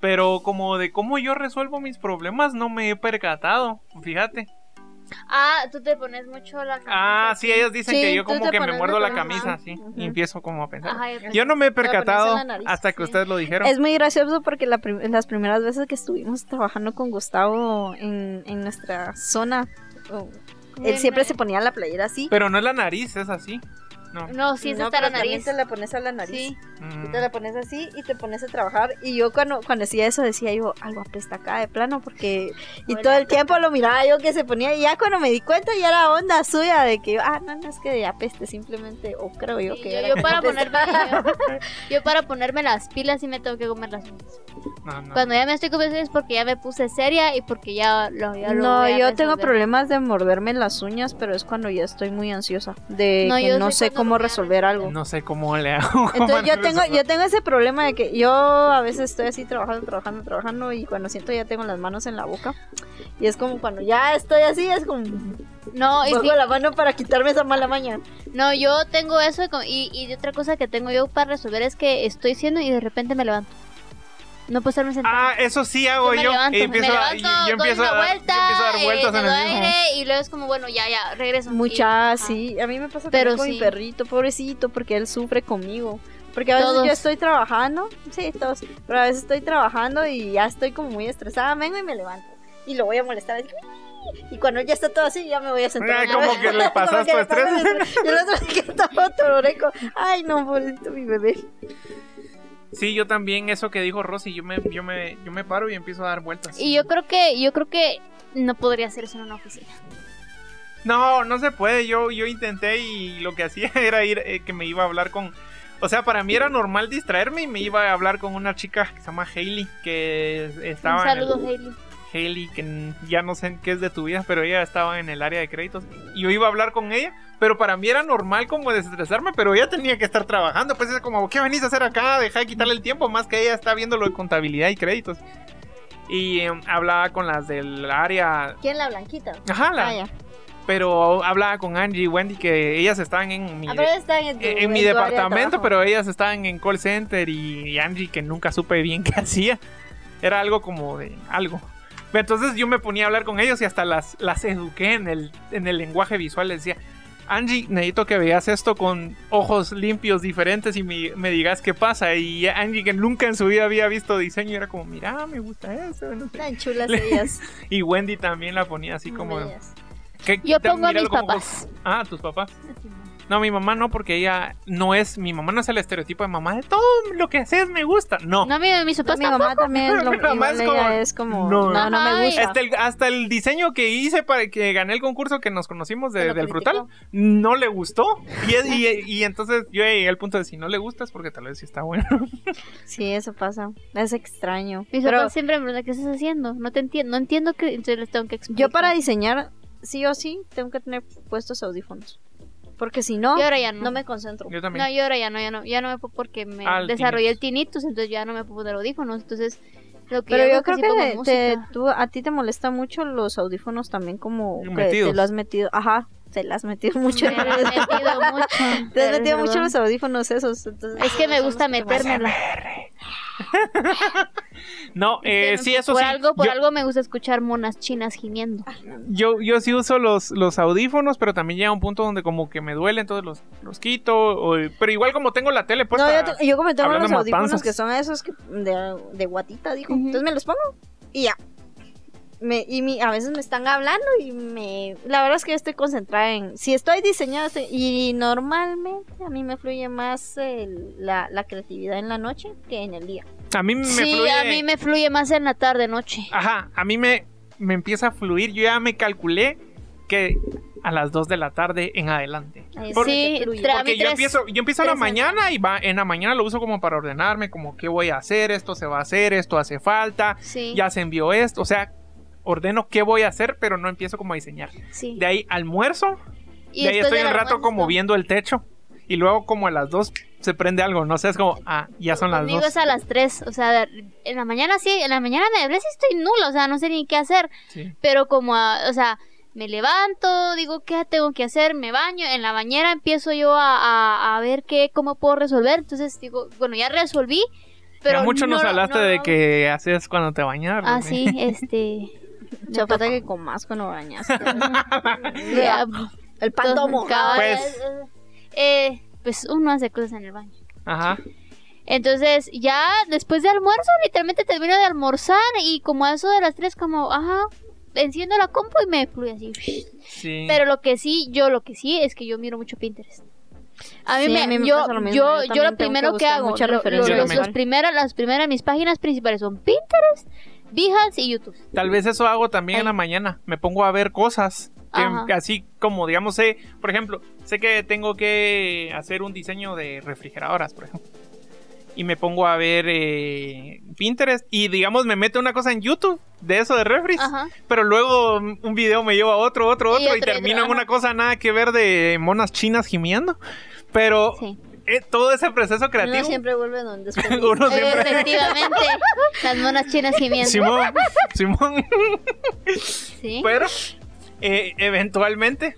S3: pero como de cómo yo resuelvo mis problemas, no me he percatado. Fíjate.
S1: Ah, tú te pones mucho la camisa.
S3: Ah, sí, ellos dicen
S2: Sí,
S3: que yo como que me muerdo
S2: la camisa.
S3: sí. Y empiezo como a pensar.
S1: Ajá, yo
S3: Yo no me he percatado
S2: nariz,
S3: hasta que
S2: sí.
S3: ustedes lo dijeron.
S2: Es muy gracioso porque la prim- las primeras veces que estuvimos trabajando con Gustavo en, en nuestra zona, oh, él siempre se ponía la playera así.
S3: Pero no es la nariz, es así. No.
S1: No, sí, es
S2: No,
S1: hasta la nariz.
S2: te la pones a la nariz.
S1: Sí.
S3: Mm.
S2: Y te la pones así y te pones a trabajar. Y yo cuando, cuando decía eso decía yo, algo apesta acá de plano porque... Y
S1: Hola.
S2: todo el tiempo lo miraba yo que se ponía y ya cuando me di cuenta ya era onda suya de que, ah, no, no es que apeste simplemente, o creo yo
S1: Sí,
S2: que
S1: yo,
S2: era
S1: yo
S2: que
S1: para ponerme yo, [LAUGHS] yo para ponerme las pilas sí me tengo que comer las uñas.
S3: No, no.
S1: Cuando ya me estoy comiendo es porque ya me puse seria y porque ya lo, ya lo
S2: No, yo tengo problemas de morderme las uñas, pero es cuando ya estoy muy ansiosa, de
S1: No,
S2: que
S1: yo
S2: no sé cómo resolver algo.
S3: No sé cómo le hago. [LAUGHS]
S2: Entonces yo tengo,
S3: resolver.
S2: yo tengo ese problema de que yo a veces estoy así trabajando, trabajando, trabajando y cuando siento ya tengo las manos en la boca y es como cuando ya estoy así, es como
S1: No, y
S2: pongo
S1: sí,
S2: la mano para quitarme esa mala maña.
S1: no, yo tengo eso y, y otra cosa que tengo yo para resolver es que estoy siendo y de repente me levanto. No puedo estarme sentada.
S3: Ah, eso sí hago
S1: me
S3: yo.
S1: levanto,
S3: y
S1: me
S3: empiezo a,
S1: levanto,
S3: yo, empiezo
S1: una
S3: a yo
S1: vuelta,
S3: empiezo a dar
S1: eh,
S3: vueltas
S1: me
S3: en el mismo.
S1: aire y luego es como, bueno, ya, ya, regreso.
S2: Mucha,
S1: Y- ajá.
S2: sí, a mí me pasa
S1: Pero
S2: con
S1: sí.
S2: mi perrito, pobrecito, porque él sufre conmigo. Porque a veces
S1: Todos.
S2: yo estoy trabajando, sí, todos, pero a veces estoy trabajando y ya estoy como muy estresada, vengo y me levanto. Y lo voy a molestar así. Y cuando ya está todo así, ya me voy a sentar.
S3: Ay, [LAUGHS] como que le pasas tu estrés.
S2: Y el otro que estaba [LAUGHS] tororeco. Ay, no, pobrecito mi bebé.
S3: Sí, yo también, eso que dijo Rosy, yo me, yo me, yo me paro y empiezo a dar vueltas.
S1: Y yo creo que, yo creo que no podría hacer eso en una oficina.
S3: No, no se puede. Yo, yo intenté y lo que hacía [LAUGHS] era ir, eh, que me iba a hablar con. O sea, para mí era normal distraerme y me iba a hablar con una chica que se llama Hailey, que estaba
S1: Un
S3: en el-
S1: saludo, Hailey.
S3: Hailey, que ya no sé qué es de tu vida, pero ella estaba en el área de créditos. Y yo iba a hablar con ella, pero para mí era normal como desestresarme, pero ella tenía que estar trabajando. Pues es como, ¿qué venís a hacer acá? Deja de quitarle el tiempo, más que ella está viendo lo de contabilidad y créditos. Y em, hablaba con las del área.
S2: ¿Quién la blanquita?
S3: Ajá, la-
S2: Ah, ya.
S3: pero hablaba con Angie y Wendy que ellas estaban en mi,
S2: Ah, pero está en, tu-
S3: en, en mi
S2: de
S3: departamento, pero ellas estaban en call center y, y Angie que nunca supe bien [LAUGHS] qué hacía. Era algo como de algo. Entonces yo me ponía a hablar con ellos y hasta las, las eduqué en el, en el lenguaje visual. Les decía, Angie, necesito que veas esto con ojos limpios diferentes y me, me digas qué pasa. Y Angie, que nunca en su vida había visto diseño, era como, mira, me gusta eso. no sé.
S2: Tan chulas ellas. [LAUGHS]
S3: Y Wendy también la ponía así como...
S2: Bellas.
S3: ¿qué-
S1: Yo pongo a mis papás.
S3: Ah, tus papás. No, mi mamá no, porque ella no es, mi mamá no es el estereotipo de mamá de todo lo que haces me gusta. No.
S1: No, mi, mis papás
S2: mi mamá también lo, [LAUGHS]
S3: Mi mamá es como-
S2: ella es como
S3: No.
S2: no, no, me gusta.
S3: Hasta el, hasta el diseño que hice para que gané el concurso que nos conocimos de- del frutal no le gustó. Y, es- y- y entonces yo llegué al punto de si no le gusta es porque tal vez sí está bueno. [LAUGHS]
S2: Sí, eso pasa. Es extraño.
S1: Mis
S2: Pero
S1: papás siempre me preguntan, ¿qué estás haciendo? No te entiendo, no entiendo que entonces les tengo que explicar.
S2: yo para diseñar sí o sí tengo que tener puestos audífonos. Porque si no
S1: Y ahora ya no.
S2: no me concentro.
S3: Yo también.
S1: No, yo ahora ya no, ya no, ya no me puedo porque me desarrollé el tinnitus, entonces ya no me puedo poner audífonos, entonces lo que
S2: Pero yo creo
S1: pongo
S2: que te, tú, a ti te molesta mucho los audífonos también como que
S3: Metidos.
S2: te lo has metido. Ajá, te lo has metido mucho.
S1: Me he metido [LAUGHS] mucho.
S2: te has metido mucho los audífonos esos. entonces,
S1: Es que me gusta metérmela. [LAUGHS]
S3: No, eh,
S1: Es que
S3: sí, eso
S1: por
S3: sí.
S1: algo, por
S3: yo,
S1: algo me gusta escuchar monas chinas gimiendo.
S3: yo, yo sí uso los, los audífonos, pero también llega un punto donde como que me duele, entonces los, los quito. o- pero igual como tengo la tele puesta.
S2: No, yo, te- yo como tengo los audífonos
S3: matanzas.
S2: que son esos que, de, de guatita, dijo. Entonces me los pongo y ya. Me, y mi, a veces me están hablando y me... La verdad es que yo estoy concentrada en... Si estoy diseñando estoy- y normalmente a mí me fluye más el- la, la creatividad en la noche que en el día.
S3: A mí me
S1: sí,
S3: fluye.
S1: a mí me fluye más en la tarde noche.
S3: Ajá, a mí me, me empieza a fluir. Yo ya me calculé que a las 2 de la tarde en adelante.
S2: Ahí es
S3: Por-
S2: donde
S1: Sí,
S3: Porque yo
S1: tres-
S3: empiezo, yo empiezo a la mañana y va, en la mañana lo uso como para ordenarme, como qué voy a hacer, esto se va a hacer, esto hace falta,
S1: Sí,
S3: ya se envió esto, o sea, ordeno qué voy a hacer, pero no empiezo como a diseñar.
S1: sí.
S3: De ahí almuerzo,
S1: Y
S3: de ahí estoy un rato como viendo el techo y luego como a las 2 se prende algo, no sé, es como, ah, ya son las
S1: Conmigo
S3: dos.
S1: es a las 3, o sea, en la mañana sí, en la mañana me hablé, sí estoy nula, o sea, no sé ni qué hacer,
S3: Sí.
S1: pero como, a- o sea, me levanto, digo, ¿qué tengo que hacer? Me baño, en la bañera empiezo yo a, a, a ver qué, cómo puedo resolver, entonces digo, bueno, ya resolví, pero
S3: ya mucho
S1: no
S3: nos hablaste
S1: no lo
S3: de que haces cuando te bañas.
S1: Ah, sí, este... [LAUGHS] [LAUGHS]
S2: Se falta que comas cuando bañas. [LAUGHS] El pan tomo.
S1: cabal,
S3: Pues-
S1: eh, pues uno hace cosas en el baño.
S3: Ajá.
S1: Entonces, ya después de almuerzo, literalmente termino de almorzar y como a eso de las 3, como, ajá, enciendo la compu y me fluye así.
S3: Sí.
S1: Pero lo que sí, yo lo que sí es que yo miro mucho Pinterest. A mí
S2: Sí,
S1: me,
S2: a mí me
S1: yo,
S2: pasa lo mismo,
S1: yo,
S2: yo
S1: yo lo primero
S2: que
S1: que, hago,
S2: mucha
S1: lo- lo- los, los primeras, las primeras, mis páginas principales son Pinterest, Behance y YouTube.
S3: Tal vez eso hago también en la mañana. Me pongo a ver cosas. que- así como, digamos, sé, por ejemplo, sé que tengo que hacer un diseño de refrigeradoras, por ejemplo. Y me pongo a ver eh, Pinterest y, digamos, me meto una cosa en YouTube de eso de refris.
S1: Ajá.
S3: Pero luego un video me lleva a otro, otro, otro y,
S1: otro, y
S3: termino en una cosa nada que ver de monas chinas gimiendo. Pero
S1: Sí.
S3: Eh, todo ese proceso
S2: Uno
S3: creativo.
S2: siempre vuelve donde es [LAUGHS]
S3: uno siempre.
S1: Efectivamente, las monas chinas gimiendo.
S3: Simón, Simón.
S1: Sí.
S3: Pero eh, eventualmente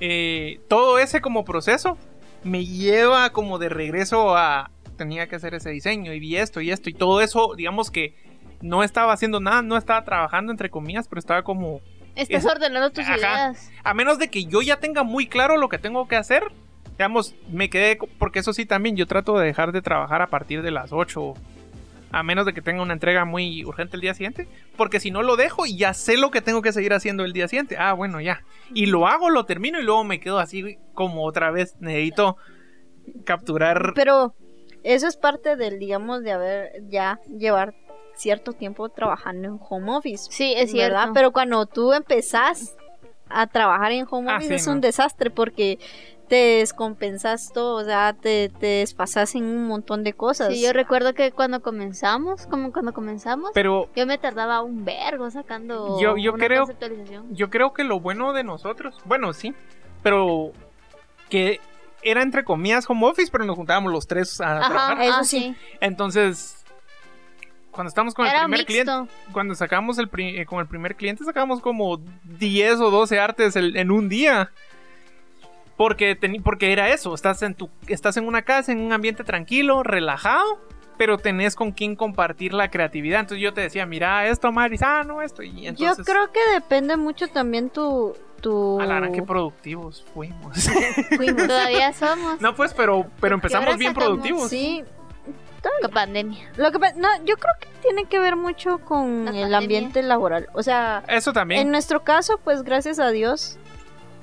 S3: eh, todo ese como proceso me lleva como de regreso a tenía que hacer ese diseño y vi esto y esto y todo eso, digamos que no estaba haciendo nada, no estaba trabajando entre comillas, pero estaba como
S1: Estás
S3: es-
S1: ordenando tus
S3: Ajá.
S1: ideas.
S3: a menos de que yo ya tenga muy claro lo que tengo que hacer, digamos, me quedé, porque eso sí también, yo trato de dejar de trabajar a partir de las 8, a menos de que tenga una entrega muy urgente el día siguiente, porque si no lo dejo y ya sé lo que tengo que seguir haciendo el día siguiente, ah, bueno, ya, y lo hago, lo termino y luego me quedo así como otra vez, necesito capturar...
S2: Pero eso es parte del, digamos, de haber ya llevar cierto tiempo trabajando en home office.
S1: Sí, es cierto.
S2: ¿verdad? Pero cuando tú empezás a trabajar en home
S3: Ah,
S2: office
S3: sí,
S2: es
S3: no.
S2: un desastre porque te descompensas todo, o sea, te, te desfasas en un montón de cosas.
S1: Sí, yo recuerdo que cuando comenzamos, como cuando comenzamos,
S3: Pero
S1: yo me tardaba un vergo sacando
S3: Yo- yo
S1: una
S3: creo-
S1: conceptualización.
S3: yo creo que lo bueno de nosotros, bueno, sí, pero que era entre comillas home office, pero nos juntábamos los tres a trabajar.
S1: Ajá,
S2: eso
S1: ah,
S2: sí.
S3: Entonces, cuando estamos con el
S1: Era
S3: primer
S1: mixto.
S3: cliente, cuando sacamos el eh, con el primer cliente, sacamos como 10 o 12 artes el- en un día. Porque, porque era eso, estás en, tu, estás en una casa, en un ambiente tranquilo, relajado, pero tenés con quien compartir la creatividad. Entonces yo te decía, mira esto, Maris, ah, no, esto. Y entonces,
S2: Yo creo que depende mucho también tu... tu...
S3: qué productivos fuimos.
S2: fuimos. [LAUGHS]
S1: Todavía somos
S3: no, pues, pero, pero
S1: ¿Qué
S3: empezamos bien
S1: sacamos?
S3: productivos.
S2: Sí,
S1: con pandemia.
S2: lo que no, yo creo que tiene que ver mucho con
S1: La
S2: el ambiente laboral. O sea,
S3: Eso también.
S2: En nuestro caso, pues gracias a Dios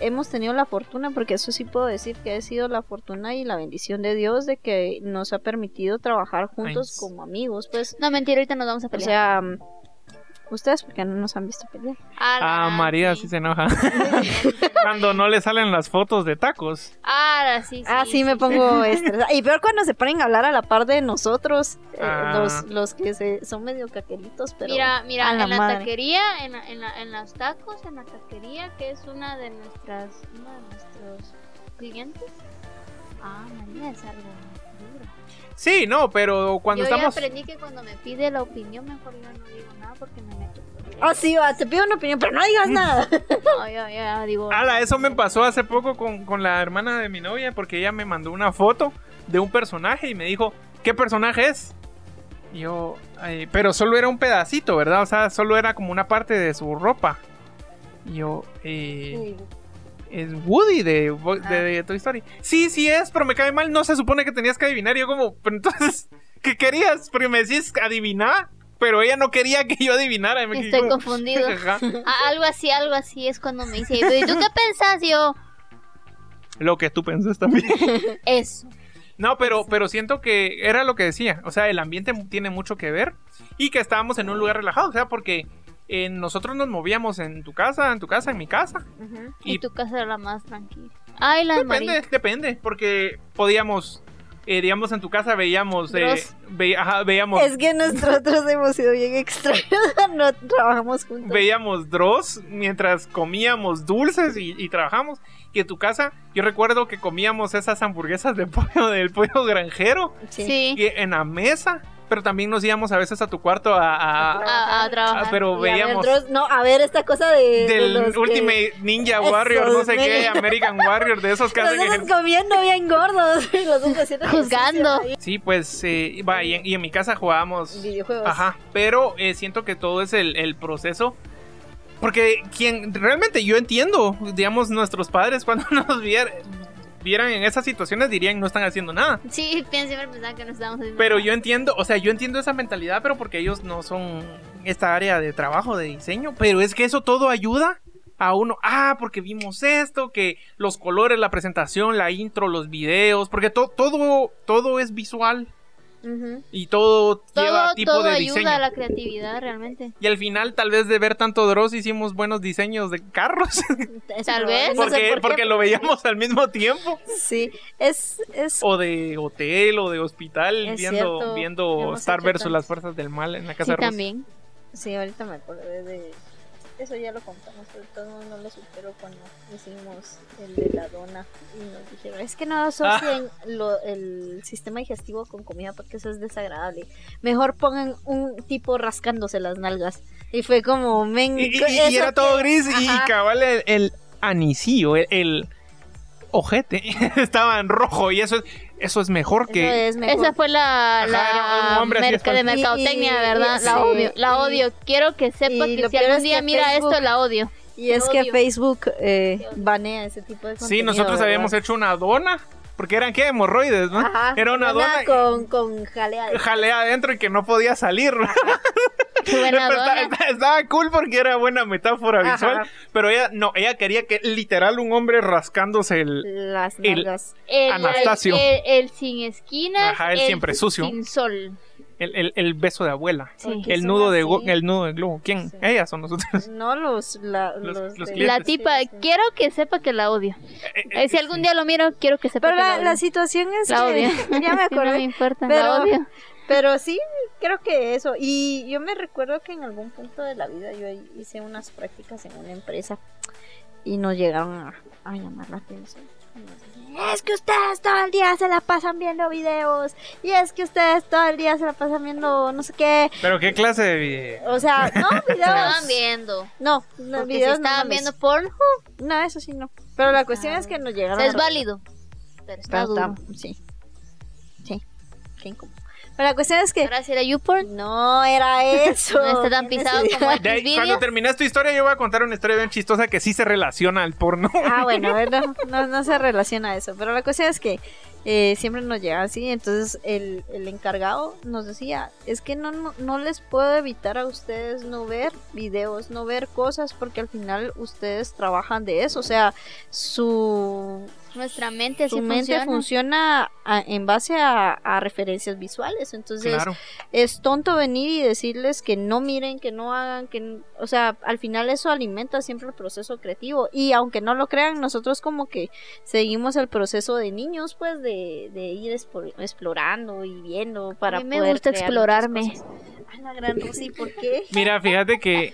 S2: hemos tenido la fortuna, porque eso sí puedo decir que ha sido la fortuna y la bendición de Dios de que nos ha permitido trabajar juntos como amigos, pues,
S1: No, mentira, ahorita nos vamos a
S2: o
S1: pelear.
S2: sea, mm, ustedes porque no nos han visto pelear.
S3: Ah, María
S1: sí.
S3: sí se enoja. [LAUGHS] Cuando no le salen las fotos de tacos.
S1: Ah, sí, sí.
S2: ah, sí, me pongo [LAUGHS] estresada. Y peor cuando se ponen a hablar a la par de nosotros, eh,
S3: Ah.
S2: los, los que se, son medio caqueritos, pero
S1: Mira, mira,
S2: a la
S1: en la
S2: madre.
S1: taquería, en, la- en, la- en los tacos, en la taquería, que es una de nuestras, uno de nuestros clientes. Ah, María es algo.
S3: Sí, no, pero cuando
S1: yo
S3: estamos.
S1: ya aprendí que cuando me pide la opinión, mejor yo no digo nada porque me meto.
S2: Ah, sí, va, te pido una opinión, pero no digas nada. [LAUGHS]
S1: No, yo ya digo.
S3: Ala, eso me pasó hace poco con, con la hermana de mi novia porque ella me mandó una foto de un personaje y me dijo, ¿qué personaje es? Y yo, "Ay", pero solo era un pedacito, ¿verdad? O sea, solo era como una parte de su ropa. Y yo, eh, es Woody de, de, de Toy Story. Sí, sí es, pero me cae mal, no se supone que tenías que adivinar. Y yo como, pero entonces, [LAUGHS] ¿qué querías? Porque me decís adivinar, pero ella no quería que yo adivinara. y me quedé
S1: Estoy
S3: como,
S1: confundido. [LAUGHS] Ah, algo así, algo así es cuando me dice, ¿y tú qué [LAUGHS] pensás? Yo,
S3: Lo que tú pensás también.
S1: eso.
S3: No, pero, pero siento que era lo que decía. O sea, el ambiente tiene mucho que ver. Y que estábamos en un lugar relajado. O sea, porque eh, nosotros nos movíamos en tu casa, en tu casa, en mi casa.
S1: Y,
S3: Y-
S1: tu casa era la más tranquila. Ay, la de
S3: Depende, depende. Porque podíamos eh, digamos, en tu casa veíamos, eh,
S1: Dross.
S3: ve- ajá, veíamos,
S2: Es que nosotros hemos sido bien extraños. [LAUGHS] no trabajamos juntos.
S3: veíamos Dross mientras comíamos dulces y, y trabajamos. Y en tu casa, yo recuerdo que comíamos esas hamburguesas de [LAUGHS] pollo del pollo granjero
S1: Sí.
S3: y en la mesa, pero también nos íbamos a veces a tu cuarto a, a-
S1: A, a trabajar.
S3: a- pero
S2: Y a ver,
S3: veíamos
S2: Dross- no, a ver esta cosa de. de
S3: del
S2: los que-
S3: Ultimate Ninja
S2: Esos,
S3: Warrior, no sé qué. American Warrior, de esos que [LAUGHS] hacen
S2: Nosotros
S3: ejercicio.
S2: comiendo bien gordos. [LAUGHS] los
S1: Juzgando.
S3: Sí, pues, eh, va, y en, y en mi casa jugábamos
S2: Videojuegos.
S3: Ajá, pero eh, siento que todo es el, el proceso. Porque quien realmente yo entiendo, digamos, nuestros padres cuando [LAUGHS] nos vier- vieran en esas situaciones dirían no están haciendo nada.
S1: Sí, pienso siempre pensaba que no estábamos haciendo
S3: Pero
S1: nada.
S3: yo entiendo, o sea, yo entiendo esa mentalidad, pero porque ellos no son esta área de trabajo, de diseño. Pero es que eso todo ayuda a uno. Ah, porque vimos esto, que los colores, la presentación, la intro, los videos, porque to- todo, todo es visual Y todo, lleva
S1: todo,
S3: tipo
S1: todo
S3: de
S1: ayuda
S3: diseño.
S1: a la creatividad realmente.
S3: Y al final, tal vez de ver tanto Dross, hicimos buenos diseños de carros. [LAUGHS]
S1: Tal [LAUGHS] vez.
S2: no sé
S3: porque
S2: por
S3: porque lo veíamos al mismo tiempo.
S2: Sí, es. es
S3: O de hotel o de hospital,
S2: Es
S3: viendo,
S2: cierto,
S3: viendo
S2: hemos
S3: Star versus las fuerzas del mal en la
S1: Sí,
S3: casa de Ross.
S1: también.
S2: Sí, ahorita me acordé de. Eso ya lo contamos, pero todo no lo supero cuando hicimos el de la dona y nos dijeron: Es que no asocien
S3: Ah.
S2: lo- el sistema digestivo con comida porque eso es desagradable. Mejor pongan un tipo rascándose las nalgas. Y fue como, men.
S3: Y, y- y
S2: eso
S3: era todo gris y cabal el, el el, el ojete, [LAUGHS] estaba en rojo y eso es, eso es mejor
S2: Eso
S3: que...
S2: es mejor.
S1: Esa fue la,
S3: Ajá,
S1: la merca de mercadotecnia,
S2: Y-
S1: ¿verdad?
S2: y-
S1: la
S2: sí,
S1: odio, la
S2: y-
S1: odio. Quiero que sepa que si algún
S2: es
S1: día
S2: que
S1: mira
S2: Facebook-
S1: esto, la odio.
S2: Y es que. Facebook eh, banea ese tipo de contenido.
S3: Sí, nosotros
S2: ¿verdad?
S3: habíamos hecho una dona, porque eran qué, hemorroides, ¿no?
S2: Ajá,
S3: Era una dona
S2: con, con jalea. de-
S3: jalea adentro y que no podía salir. [LAUGHS] [LAUGHS]
S1: Buena dona.
S3: estaba cool porque era buena metáfora
S2: Ajá.
S3: visual. Pero ella no, ella quería que literal un hombre rascándose el.
S2: Las
S3: El-
S2: nalgas.
S1: El,
S3: Anastasio.
S1: El, el sin esquinas.
S3: Ajá, el siempre sucio.
S1: Sin sol.
S3: El, el- el beso de abuela.
S1: Sí.
S3: El nudo de el nudo de globo. ¿Quién?
S2: Sí.
S3: Ellas son nosotros.
S2: No los, la-
S3: Los-
S2: los,
S3: los
S2: de-
S3: clientes.
S1: La tipa,
S2: Sí, sí.
S1: quiero que sepa que la odio.
S3: Eh,
S1: Eh, si algún día lo miro, quiero que sepa
S2: Pero
S1: que la,
S2: la,
S1: odio.
S2: la situación es
S1: La
S2: que
S1: odio. [LAUGHS]
S2: ya me [LAUGHS]
S1: Sí, no me importa,
S2: Pero-
S1: la odio.
S2: Pero sí, creo que eso. Y yo me recuerdo que en algún punto de la vida yo hice unas prácticas en una empresa y nos llegaron a, a llamar la atención. Decían, Es que ustedes todo el día se la pasan viendo videos. Y es que ustedes todo el día se la pasan viendo no sé qué.
S3: Pero qué clase de video.
S2: O sea, no, [LAUGHS] videos.
S1: Estaban viendo.
S2: No, no videos
S1: si estaban
S2: no
S1: viendo porno,
S2: No, eso sí no. Pero la cuestión es que nos llegaron
S1: es
S2: a-
S1: válido. Pero está
S2: Pero
S1: duro.
S2: está- sí. Sí. Qué incómodo. Pero la cuestión es que
S1: Ahora si era YouPorn,
S2: no era eso. [LAUGHS]
S1: no está tan
S2: ¿Quién
S1: pisado como
S3: De ahí,
S1: Xvideos.
S3: cuando termines tu historia, yo voy a contar una historia bien chistosa que sí se relaciona al porno.
S2: Ah, [LAUGHS] bueno, a ver, no, no, no se relaciona a eso. Pero la cuestión es que eh, siempre nos llega así. Entonces el, el encargado nos decía, es que no, no, no les puedo evitar a ustedes no ver videos, no ver cosas, porque al final ustedes trabajan de eso. O sea, su,
S1: Nuestra mente así
S2: su mente
S1: funciona.
S2: funciona a- en base a, a referencias visuales. Entonces
S3: Claro.
S2: es tonto venir y decirles que no miren, que no hagan, que, o sea, al final eso alimenta siempre el proceso creativo y aunque no lo crean, nosotros como que seguimos el proceso de niños, pues de, de ir explorando y viendo para
S1: A mí me
S2: poder
S1: gusta
S2: crear
S1: explorarme.
S2: cosas. La gran Rosy, ¿por qué?
S3: Mira, fíjate que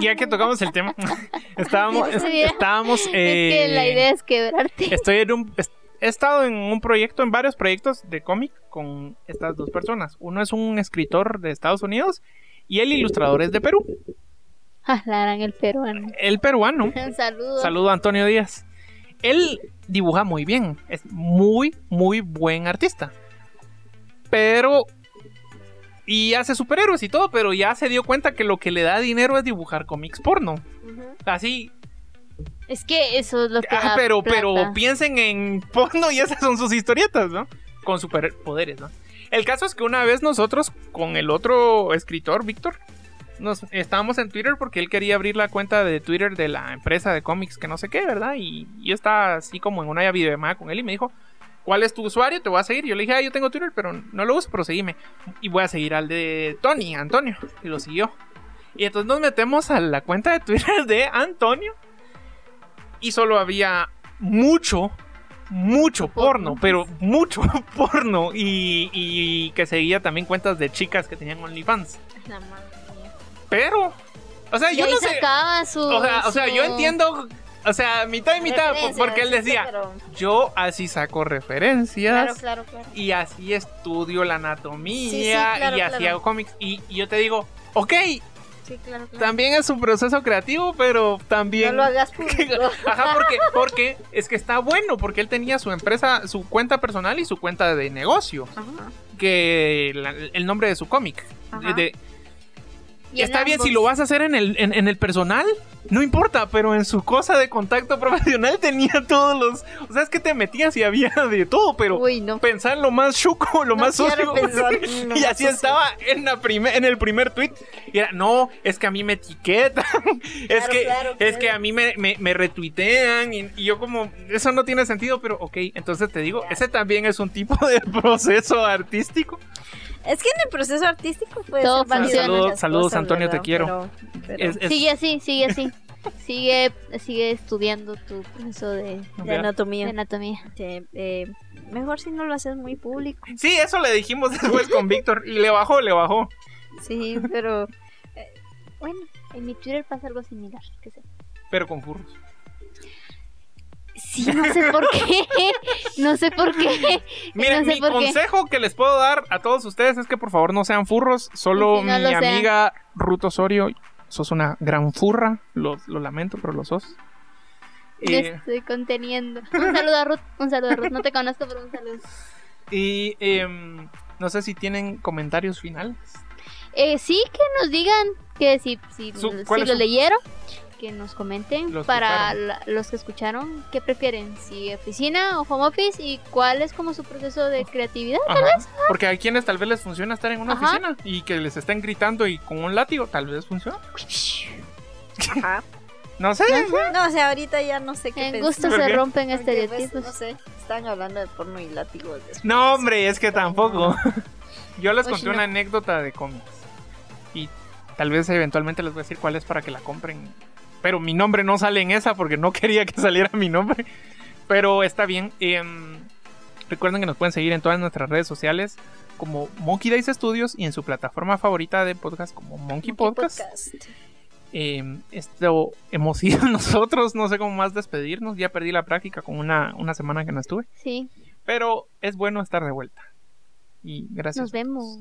S3: ya que tocamos el tema, [LAUGHS] estábamos,
S1: Sí.
S3: estábamos,
S1: Es que
S3: eh,
S1: la idea es quebrarte.
S3: Estoy en un. He estado en un proyecto, en varios proyectos de cómic con estas dos personas. Uno es un escritor de Estados Unidos y el ilustrador es de Perú.
S1: Ah, la harán el peruano.
S3: El peruano. [LAUGHS]
S1: Un saludo.
S3: Saludo a Antonio Díaz. Él dibuja muy bien. Es muy, muy buen artista. Pero. Y hace superhéroes y todo, pero ya se dio cuenta que lo que le da dinero es dibujar cómics porno. Así,
S1: Es que eso es lo que
S3: Ah,
S1: da
S3: pero,
S1: plata.
S3: pero piensen en porno y esas son sus historietas, ¿no? Con superpoderes, ¿no? El caso es que una vez nosotros, con el otro escritor, Víctor, nos estábamos en Twitter porque él quería abrir la cuenta de Twitter de la empresa de cómics que no sé qué, ¿verdad? Y yo estaba así como en una videollamada con él y me dijo, ¿cuál es tu usuario? Te voy a seguir. Yo le dije, ah, yo tengo Twitter, pero no lo uso, pero seguime. Y voy a seguir al de Tony, Antonio. Y lo siguió. Y entonces nos metemos a la cuenta de Twitter de Antonio. Y solo había mucho mucho porno, pero mucho [LAUGHS] porno. Y, y que seguía también cuentas de chicas que tenían OnlyFans.
S2: La madre mía.
S3: Pero, o sea, yo no sé.
S1: sacaba su.
S3: O sea, o sea,
S1: su-
S3: yo entiendo. O sea, mitad y mitad, porque él decía,
S2: pero-
S3: yo así saco referencias.
S2: Claro, claro, claro.
S3: y así estudio la anatomía
S2: Sí, sí, claro,
S3: y así hago cómics. Y, y yo te digo, ok,
S2: Sí,
S3: también es un proceso creativo, pero también...
S2: No lo hagas público. [LAUGHS]
S3: Ajá, porque, porque es que está bueno, porque él tenía su empresa, su cuenta personal y su cuenta de negocio,
S2: Ajá.
S3: que la- el nombre de su cómic. De-
S1: Y
S3: está bien, si lo vas a hacer en el, en, en el personal, no importa, pero en su cosa de contacto [LAUGHS] profesional tenía todos los... O sea, es que te metías y había [LAUGHS] de todo, pero...
S2: Uy, no.
S3: Pensar en lo más chuco, lo
S2: No
S3: más sucio. [LAUGHS] y así estaba en, la primer, en el primer tweet. Y era, no, es que a mí me etiquetan. es,
S2: Claro,
S3: que,
S2: claro,
S3: es que a mí me, me, me retuitean. Y, y yo como, eso no tiene sentido, pero ok. Entonces te digo, ese también es un tipo de proceso artístico.
S2: Es que en el proceso artístico puede
S1: Todo
S2: ser
S1: funciona.
S3: Saludos- Antonio, te quiero.
S2: Pero- pero-
S3: Es- es-
S1: Sigue así, sigue así. [LAUGHS] sigue, sigue estudiando tu proceso de,
S2: de
S1: de
S2: anatomía.
S1: anatomía.
S2: Sí, eh, mejor si no lo haces muy público.
S3: Sí, eso le dijimos después con Víctor. Y le bajó, le bajó.
S2: Sí, pero
S1: Bueno, en mi Twitter pasa algo similar. que sé.
S3: Pero con furros.
S1: Sí, no sé por qué. No sé por qué. [LAUGHS]
S3: Miren,
S1: No sé
S3: mi
S1: por qué.
S3: consejo que les puedo dar a todos ustedes es que por favor no sean furros. Solo
S1: Y si no
S3: mi
S1: sean.
S3: amiga Ruth Osorio, sos una gran furra. Lo, lo lamento, pero lo sos.
S1: Me
S3: Eh,
S1: estoy conteniendo. Un saludo a Ruth. Un saludo a Ruth. No te conozco, pero un saludo.
S3: y em, no sé si tienen comentarios finales.
S1: Eh, sí, que nos digan que si, si, si
S3: ¿cuál es
S1: lo
S3: su-
S1: leyeron, que nos comenten para la- los que escucharon, ¿qué prefieren? ¿Si oficina o home office? ¿Y cuál es como su proceso de creatividad?
S3: Ajá, Porque hay quienes tal vez les funciona estar en una
S1: Ajá.
S3: oficina y que les estén gritando y con un látigo, tal vez funciona.
S2: ajá.
S3: No sé.
S2: No, o sea, ahorita ya no sé qué
S1: En gusto
S3: ¿Por
S1: se rompen
S2: pues,
S1: estereotipos.
S2: no sé, están hablando de porno y látigos. después.
S3: No, hombre, es que tampoco. [LAUGHS] Yo les
S2: Uy,
S3: conté una anécdota de cómics. Y tal vez eventualmente les voy a decir cuál es para que la compren. Pero mi nombre no sale en esa porque no [LAUGHS] quería que saliera mi nombre. Pero está bien. Em, recuerden que nos pueden seguir en todas nuestras redes sociales como Monkey Dice Studios y en su plataforma favorita de podcast como Monkey,
S2: Monkey
S3: Podcast. Em, esto hemos [LAUGHS] ido nosotros, no sé cómo más despedirnos. Ya perdí la práctica con una, una semana que no estuve.
S1: Sí,
S3: Pero es bueno estar de vuelta. Y gracias.
S1: nos vemos.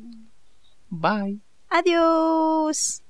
S3: Bye.
S2: Adiós.